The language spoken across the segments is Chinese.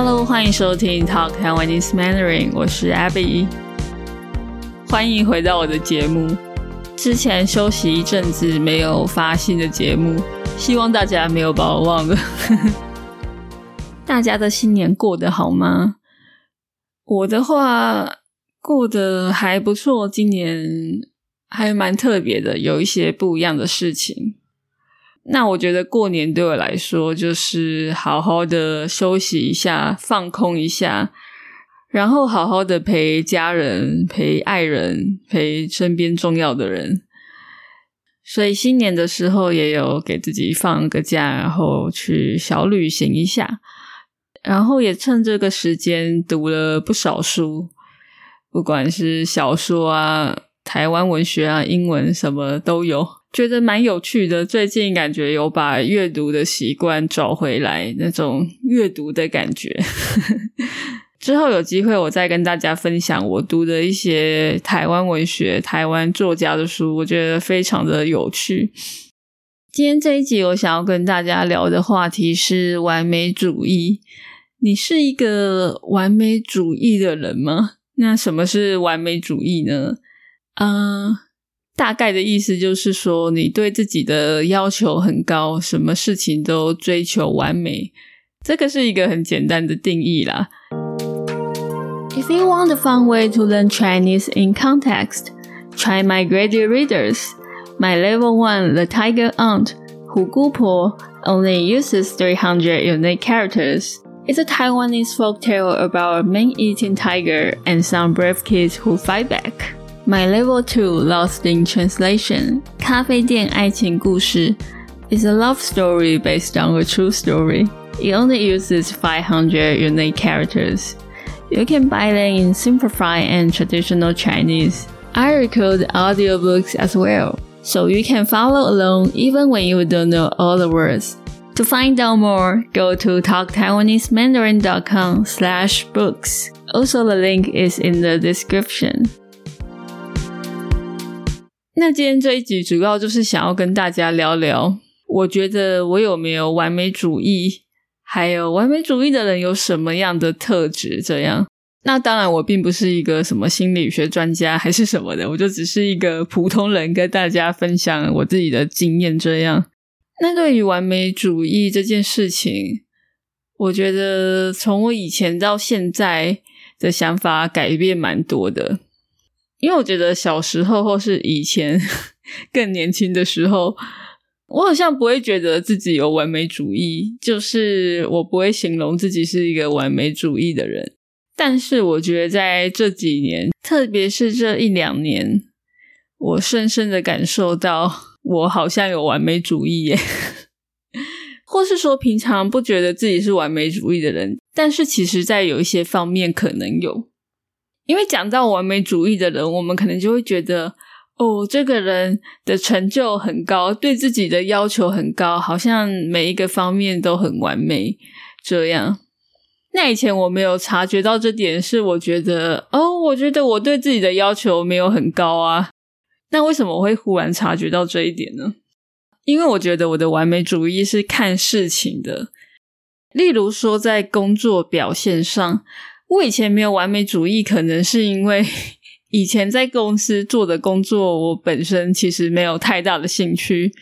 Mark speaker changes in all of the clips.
Speaker 1: Hello，欢迎收听 Talk Taiwanese Mandarin，我是 Abby，欢迎回到我的节目。之前休息一阵子没有发新的节目，希望大家没有把我忘了。大家的新年过得好吗？我的话过得还不错，今年还蛮特别的，有一些不一样的事情。那我觉得过年对我来说，就是好好的休息一下，放空一下，然后好好的陪家人、陪爱人、陪身边重要的人。所以新年的时候也有给自己放个假，然后去小旅行一下，然后也趁这个时间读了不少书，不管是小说啊、台湾文学啊、英文什么都有。觉得蛮有趣的，最近感觉有把阅读的习惯找回来，那种阅读的感觉。之后有机会我再跟大家分享我读的一些台湾文学、台湾作家的书，我觉得非常的有趣。今天这一集我想要跟大家聊的话题是完美主义。你是一个完美主义的人吗？那什么是完美主义呢？啊。大概的意思就是说，你对自己的要求很高，什么事情都追求完美。这个是一个很简单的定义啦。If you want a fun way to learn Chinese in context, try my graduate readers. My level one, the Tiger Aunt, Hu Gu Po, only uses 300 unique characters. It's a Taiwanese folktale about a man-eating tiger and some brave kids who fight back. My Level Two Lost in Translation 咖啡店爱情故事 is a love story based on a true story. It only uses 500 unique characters. You can buy them in simplified and traditional Chinese. I record audiobooks as well, so you can follow along even when you don't know all the words. To find out more, go to talktaiwanesemandarin.com slash books. Also, the link is in the description. 那今天这一集主要就是想要跟大家聊聊，我觉得我有没有完美主义，还有完美主义的人有什么样的特质？这样，那当然我并不是一个什么心理学专家还是什么的，我就只是一个普通人，跟大家分享我自己的经验。这样，那对于完美主义这件事情，我觉得从我以前到现在的想法改变蛮多的。因为我觉得小时候或是以前 更年轻的时候，我好像不会觉得自己有完美主义，就是我不会形容自己是一个完美主义的人。但是我觉得在这几年，特别是这一两年，我深深的感受到我好像有完美主义耶，或是说平常不觉得自己是完美主义的人，但是其实在有一些方面可能有。因为讲到完美主义的人，我们可能就会觉得，哦，这个人的成就很高，对自己的要求很高，好像每一个方面都很完美。这样，那以前我没有察觉到这点，是我觉得，哦，我觉得我对自己的要求没有很高啊。那为什么我会忽然察觉到这一点呢？因为我觉得我的完美主义是看事情的，例如说在工作表现上。我以前没有完美主义，可能是因为 以前在公司做的工作，我本身其实没有太大的兴趣。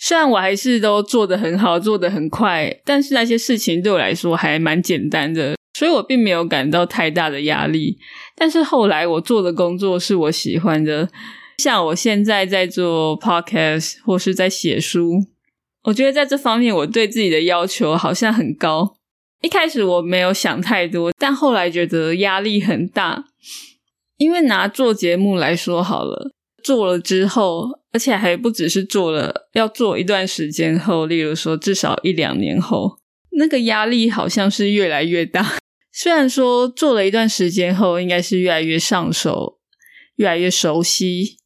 Speaker 1: 虽然我还是都做得很好，做得很快，但是那些事情对我来说还蛮简单的，所以我并没有感到太大的压力。但是后来我做的工作是我喜欢的，像我现在在做 podcast 或是在写书，我觉得在这方面我对自己的要求好像很高。一开始我没有想太多，但后来觉得压力很大。因为拿做节目来说好了，做了之后，而且还不只是做了，要做一段时间后，例如说至少一两年后，那个压力好像是越来越大。虽然说做了一段时间后，应该是越来越上手，越来越熟悉，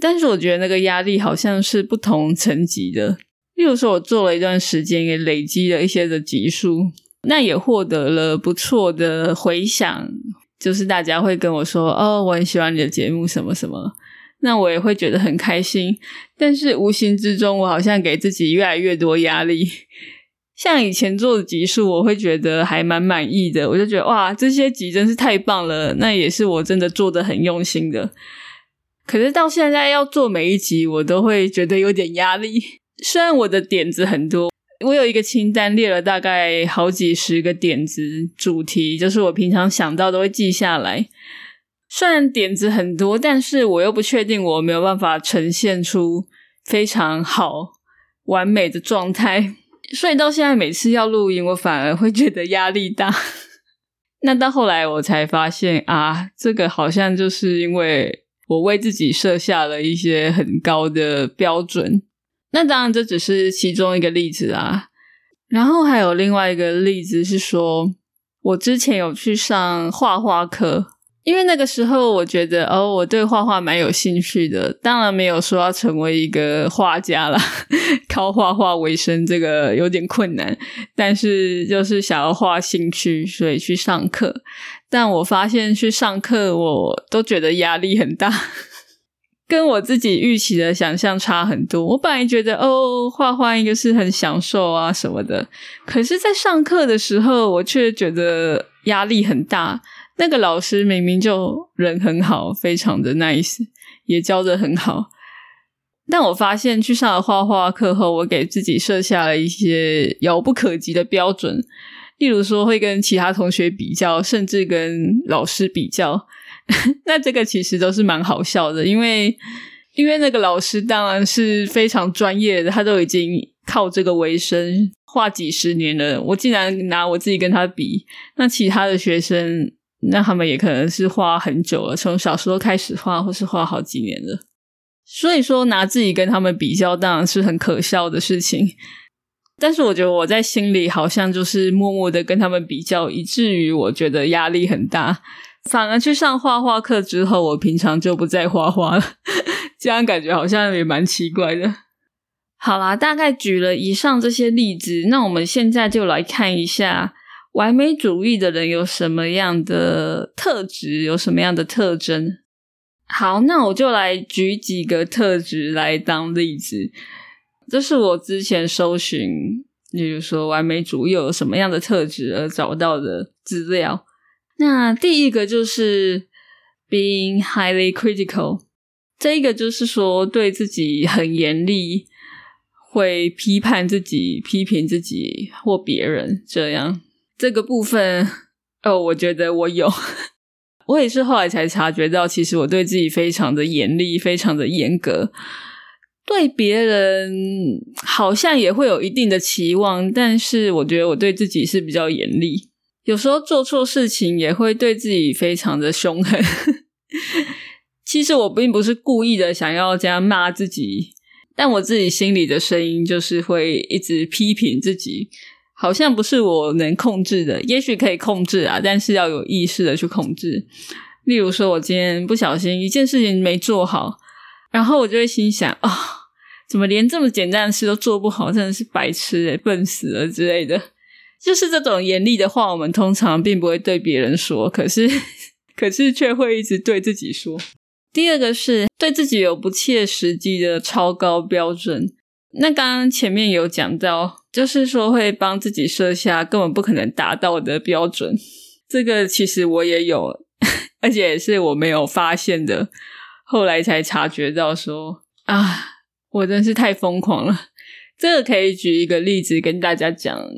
Speaker 1: 但是我觉得那个压力好像是不同层级的。例如说，我做了一段时间，也累积了一些的级数。那也获得了不错的回响，就是大家会跟我说：“哦，我很喜欢你的节目，什么什么。”那我也会觉得很开心。但是无形之中，我好像给自己越来越多压力，像以前做的集数，我会觉得还蛮满意的，我就觉得哇，这些集真是太棒了，那也是我真的做的很用心的。可是到现在要做每一集，我都会觉得有点压力。虽然我的点子很多，我有一个清单列了大概好几十个点子主题，就是我平常想到都会记下来。虽然点子很多，但是我又不确定我没有办法呈现出非常好完美的状态。所以到现在每次要录音，我反而会觉得压力大。那到后来我才发现啊，这个好像就是因为我为自己设下了一些很高的标准。那当然这只是其中一个例子啊。然后还有另外一个例子是说，我之前有去上画画课。因为那个时候，我觉得哦，我对画画蛮有兴趣的。当然没有说要成为一个画家啦，靠画画为生，这个有点困难。但是就是想要画兴趣，所以去上课。但我发现去上课，我都觉得压力很大，跟我自己预期的想象差很多。我本来觉得哦，画画应该是很享受啊什么的，可是，在上课的时候，我却觉得压力很大。那个老师明明就人很好，非常的 nice，也教的很好。但我发现去上了画画课后，我给自己设下了一些遥不可及的标准，例如说会跟其他同学比较，甚至跟老师比较。那这个其实都是蛮好笑的，因为因为那个老师当然是非常专业的，他都已经靠这个为生，画几十年了。我竟然拿我自己跟他比，那其他的学生。那他们也可能是画很久了，从小时候开始画，或是画好几年了。所以说，拿自己跟他们比较，当然是很可笑的事情。但是，我觉得我在心里好像就是默默的跟他们比较，以至于我觉得压力很大。反而去上画画课之后，我平常就不再画画了。这样感觉好像也蛮奇怪的。好啦，大概举了以上这些例子，那我们现在就来看一下。完美主义的人有什么样的特质？有什么样的特征？好，那我就来举几个特质来当例子。这是我之前搜寻，例如说完美主义有什么样的特质而找到的资料。那第一个就是 being highly critical，这一个就是说对自己很严厉，会批判自己、批评自己或别人这样。这个部分哦，我觉得我有，我也是后来才察觉到，其实我对自己非常的严厉，非常的严格，对别人好像也会有一定的期望，但是我觉得我对自己是比较严厉，有时候做错事情也会对自己非常的凶狠。其实我并不是故意的想要这样骂自己，但我自己心里的声音就是会一直批评自己。好像不是我能控制的，也许可以控制啊，但是要有意识的去控制。例如说，我今天不小心一件事情没做好，然后我就会心想啊，怎么连这么简单的事都做不好，真的是白痴诶笨死了之类的。就是这种严厉的话，我们通常并不会对别人说，可是可是却会一直对自己说。第二个是对自己有不切实际的超高标准。那刚刚前面有讲到。就是说会帮自己设下根本不可能达到的标准，这个其实我也有，而且也是我没有发现的，后来才察觉到说啊，我真是太疯狂了。这个可以举一个例子跟大家讲，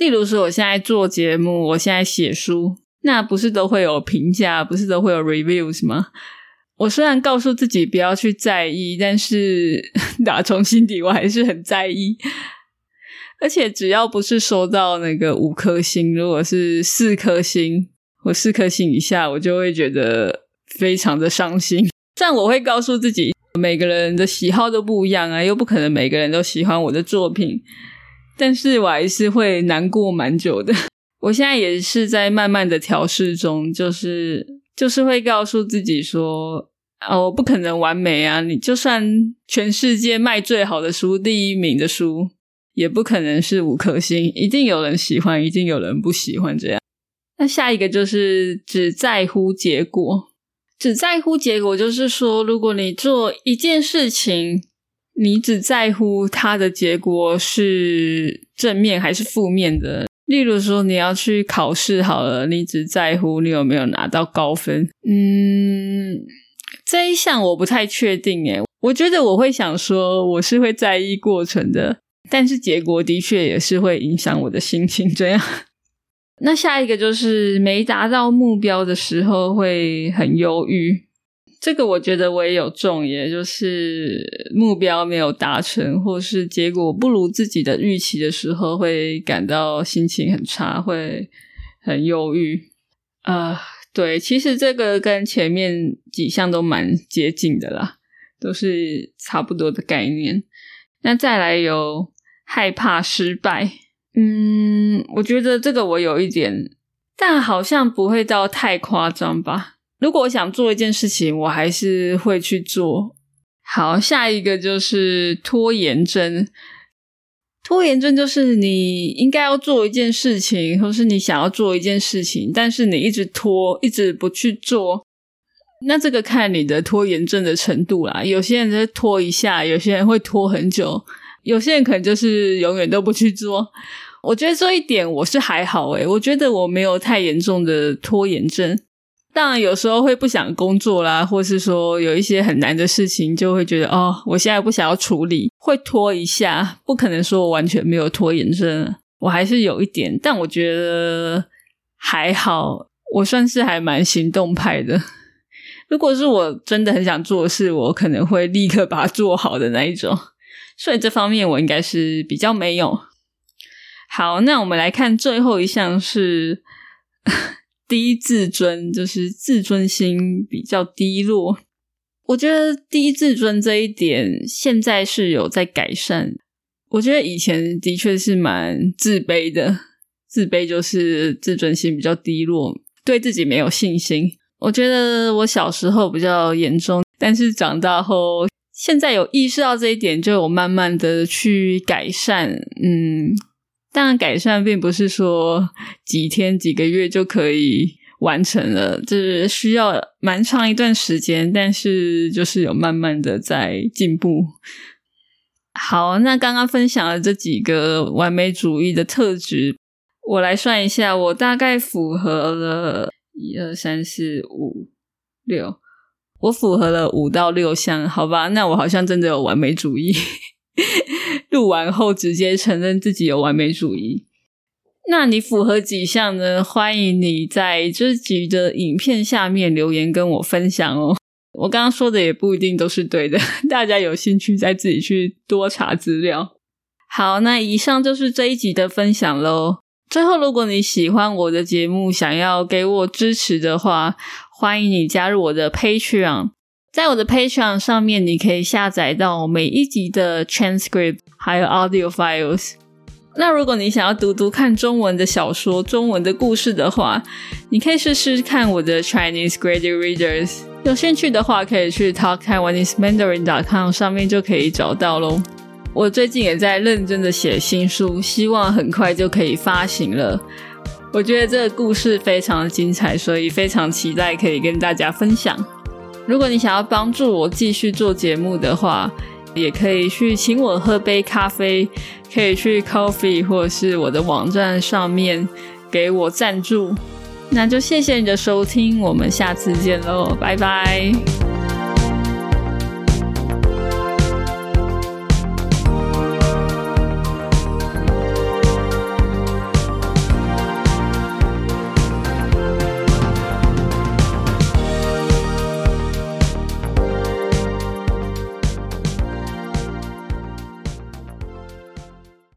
Speaker 1: 例如说我现在做节目，我现在写书，那不是都会有评价，不是都会有 reviews 吗？我虽然告诉自己不要去在意，但是 打从心底我还是很在意。而且只要不是收到那个五颗星，如果是四颗星或四颗星以下，我就会觉得非常的伤心。但我会告诉自己，每个人的喜好都不一样啊，又不可能每个人都喜欢我的作品。但是我还是会难过蛮久的。我现在也是在慢慢的调试中，就是就是会告诉自己说，哦，不可能完美啊！你就算全世界卖最好的书，第一名的书。也不可能是五颗星，一定有人喜欢，一定有人不喜欢。这样，那下一个就是只在乎结果，只在乎结果，就是说，如果你做一件事情，你只在乎它的结果是正面还是负面的。例如说，你要去考试好了，你只在乎你有没有拿到高分。嗯，这一项我不太确定诶，我觉得我会想说，我是会在意过程的，但是结果的确也是会影响我的心情。这样，那下一个就是没达到目标的时候会很忧郁。这个我觉得我也有中，也就是目标没有达成，或是结果不如自己的预期的时候，会感到心情很差，会很忧郁。呃，对，其实这个跟前面几项都蛮接近的啦，都是差不多的概念。那再来有害怕失败，嗯，我觉得这个我有一点，但好像不会到太夸张吧。如果我想做一件事情，我还是会去做。好，下一个就是拖延症。拖延症就是你应该要做一件事情，或是你想要做一件事情，但是你一直拖，一直不去做。那这个看你的拖延症的程度啦。有些人就拖一下，有些人会拖很久，有些人可能就是永远都不去做。我觉得这一点我是还好诶，我觉得我没有太严重的拖延症。当然，有时候会不想工作啦，或是说有一些很难的事情，就会觉得哦，我现在不想要处理，会拖一下。不可能说我完全没有拖延症，我还是有一点，但我觉得还好，我算是还蛮行动派的。如果是我真的很想做的事，我可能会立刻把它做好的那一种。所以这方面我应该是比较没有。好，那我们来看最后一项是。低自尊就是自尊心比较低落，我觉得低自尊这一点现在是有在改善。我觉得以前的确是蛮自卑的，自卑就是自尊心比较低落，对自己没有信心。我觉得我小时候比较严重，但是长大后现在有意识到这一点，就有慢慢的去改善。嗯。当然，改善并不是说几天、几个月就可以完成了，就是需要蛮长一段时间。但是，就是有慢慢的在进步。好，那刚刚分享了这几个完美主义的特质，我来算一下，我大概符合了一二三四五六，我符合了五到六项，好吧？那我好像真的有完美主义。录完后直接承认自己有完美主义，那你符合几项呢？欢迎你在这集的影片下面留言跟我分享哦。我刚刚说的也不一定都是对的，大家有兴趣再自己去多查资料。好，那以上就是这一集的分享喽。最后，如果你喜欢我的节目，想要给我支持的话，欢迎你加入我的 Patreon。在我的 Patreon 上面，你可以下载到每一集的 transcript，还有 audio files。那如果你想要读读看中文的小说、中文的故事的话，你可以试试看我的 Chinese Grade Readers。有兴趣的话，可以去 talktaiwanesemandarin.com 上面就可以找到喽。我最近也在认真的写新书，希望很快就可以发行了。我觉得这个故事非常的精彩，所以非常期待可以跟大家分享。如果你想要帮助我继续做节目的话，也可以去请我喝杯咖啡，可以去 Coffee 或者是我的网站上面给我赞助。那就谢谢你的收听，我们下次见喽，拜拜。